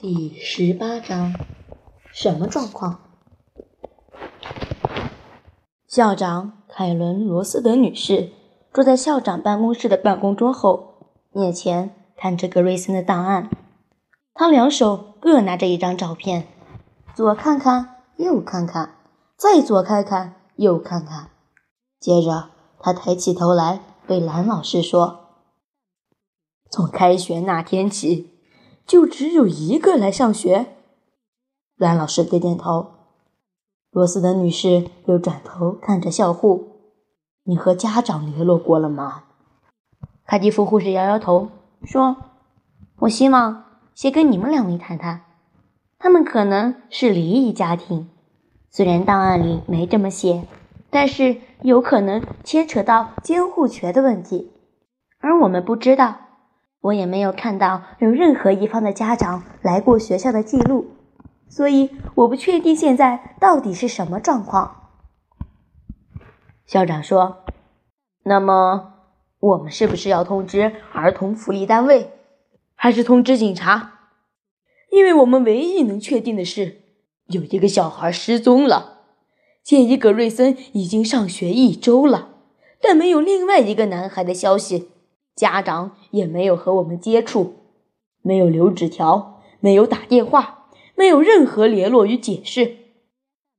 第十八章，什么状况？校长凯伦·罗斯德女士坐在校长办公室的办公桌后，面前看着格瑞森的档案。她两手各拿着一张照片，左看看，右看看，再左看看，右看看。接着，她抬起头来对蓝老师说：“从开学那天起。”就只有一个来上学。蓝老师点点头。罗斯德女士又转头看着校护：“你和家长联络过了吗？”卡蒂夫护士摇摇头说：“我希望先跟你们两位谈谈。他们可能是离异家庭，虽然档案里没这么写，但是有可能牵扯到监护权的问题，而我们不知道。”我也没有看到有任何一方的家长来过学校的记录，所以我不确定现在到底是什么状况。校长说：“那么我们是不是要通知儿童福利单位，还是通知警察？因为我们唯一能确定的是，有一个小孩失踪了。杰伊·格瑞森已经上学一周了，但没有另外一个男孩的消息。”家长也没有和我们接触，没有留纸条，没有打电话，没有任何联络与解释。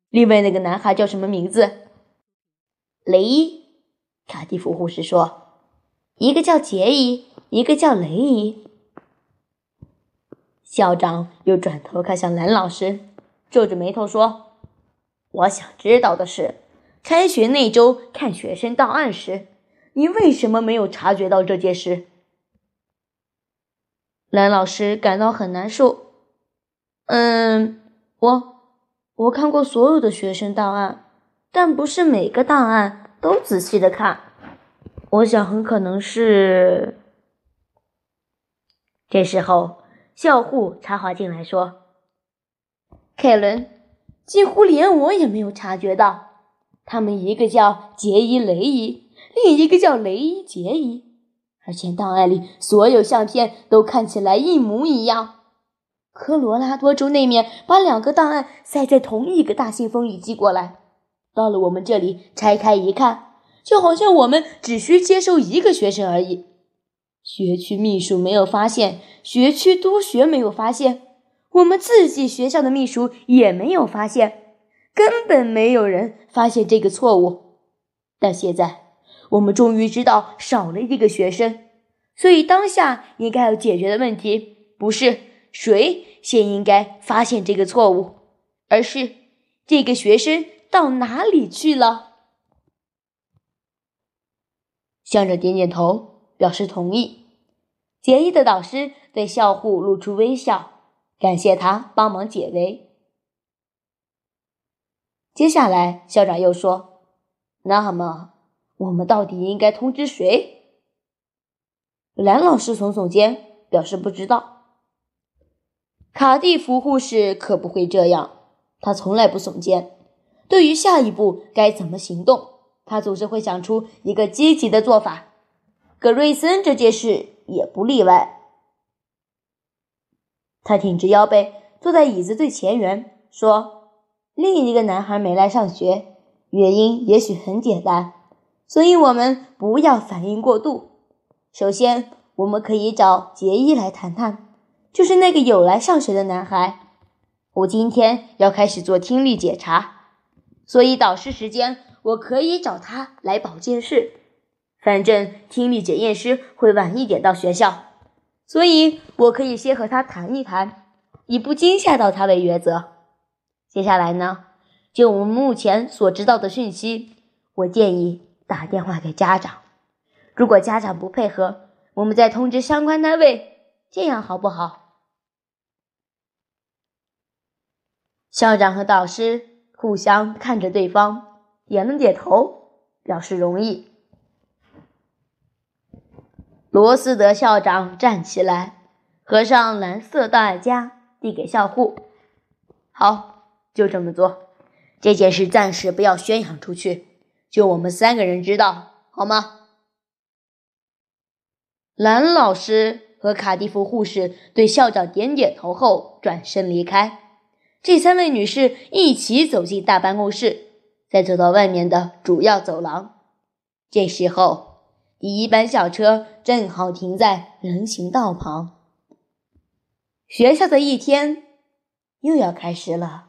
另外那个男孩叫什么名字？雷伊。卡蒂夫护士说：“一个叫杰伊，一个叫雷伊。”校长又转头看向蓝老师，皱着眉头说：“我想知道的是，开学那周看学生档案时。”你为什么没有察觉到这件事？蓝老师感到很难受。嗯，我我看过所有的学生档案，但不是每个档案都仔细的看。我想很可能是……这时候，校护插话进来说：“凯伦，几乎连我也没有察觉到，他们一个叫杰伊·雷伊。”另一个叫雷伊杰伊，而且档案里所有相片都看起来一模一样。科罗拉多州那面把两个档案塞在同一个大信封里寄过来，到了我们这里拆开一看，就好像我们只需接收一个学生而已。学区秘书没有发现，学区督学没有发现，我们自己学校的秘书也没有发现，根本没有人发现这个错误。但现在。我们终于知道少了一个学生，所以当下应该要解决的问题不是谁先应该发现这个错误，而是这个学生到哪里去了。校长点点头，表示同意。杰伊的导师对校护露出微笑，感谢他帮忙解围。接下来，校长又说：“那么。”我们到底应该通知谁？蓝老师耸耸肩，表示不知道。卡蒂夫护士可不会这样，他从来不耸肩。对于下一步该怎么行动，他总是会想出一个积极的做法。格瑞森这件事也不例外。他挺直腰背，坐在椅子最前缘，说：“另一个男孩没来上学，原因也许很简单。”所以，我们不要反应过度。首先，我们可以找杰伊来谈谈，就是那个有来上学的男孩。我今天要开始做听力检查，所以导师时间我可以找他来保健室。反正听力检验师会晚一点到学校，所以我可以先和他谈一谈，以不惊吓到他为原则。接下来呢，就我们目前所知道的讯息，我建议。打电话给家长，如果家长不配合，我们再通知相关单位，这样好不好？校长和导师互相看着对方，点了点头，表示同意。罗斯德校长站起来，合上蓝色档案夹，递给校护：“好，就这么做。这件事暂时不要宣扬出去。”就我们三个人知道，好吗？蓝老师和卡蒂夫护士对校长点点头后转身离开。这三位女士一起走进大办公室，再走到外面的主要走廊。这时候，第一班校车正好停在人行道旁。学校的一天又要开始了。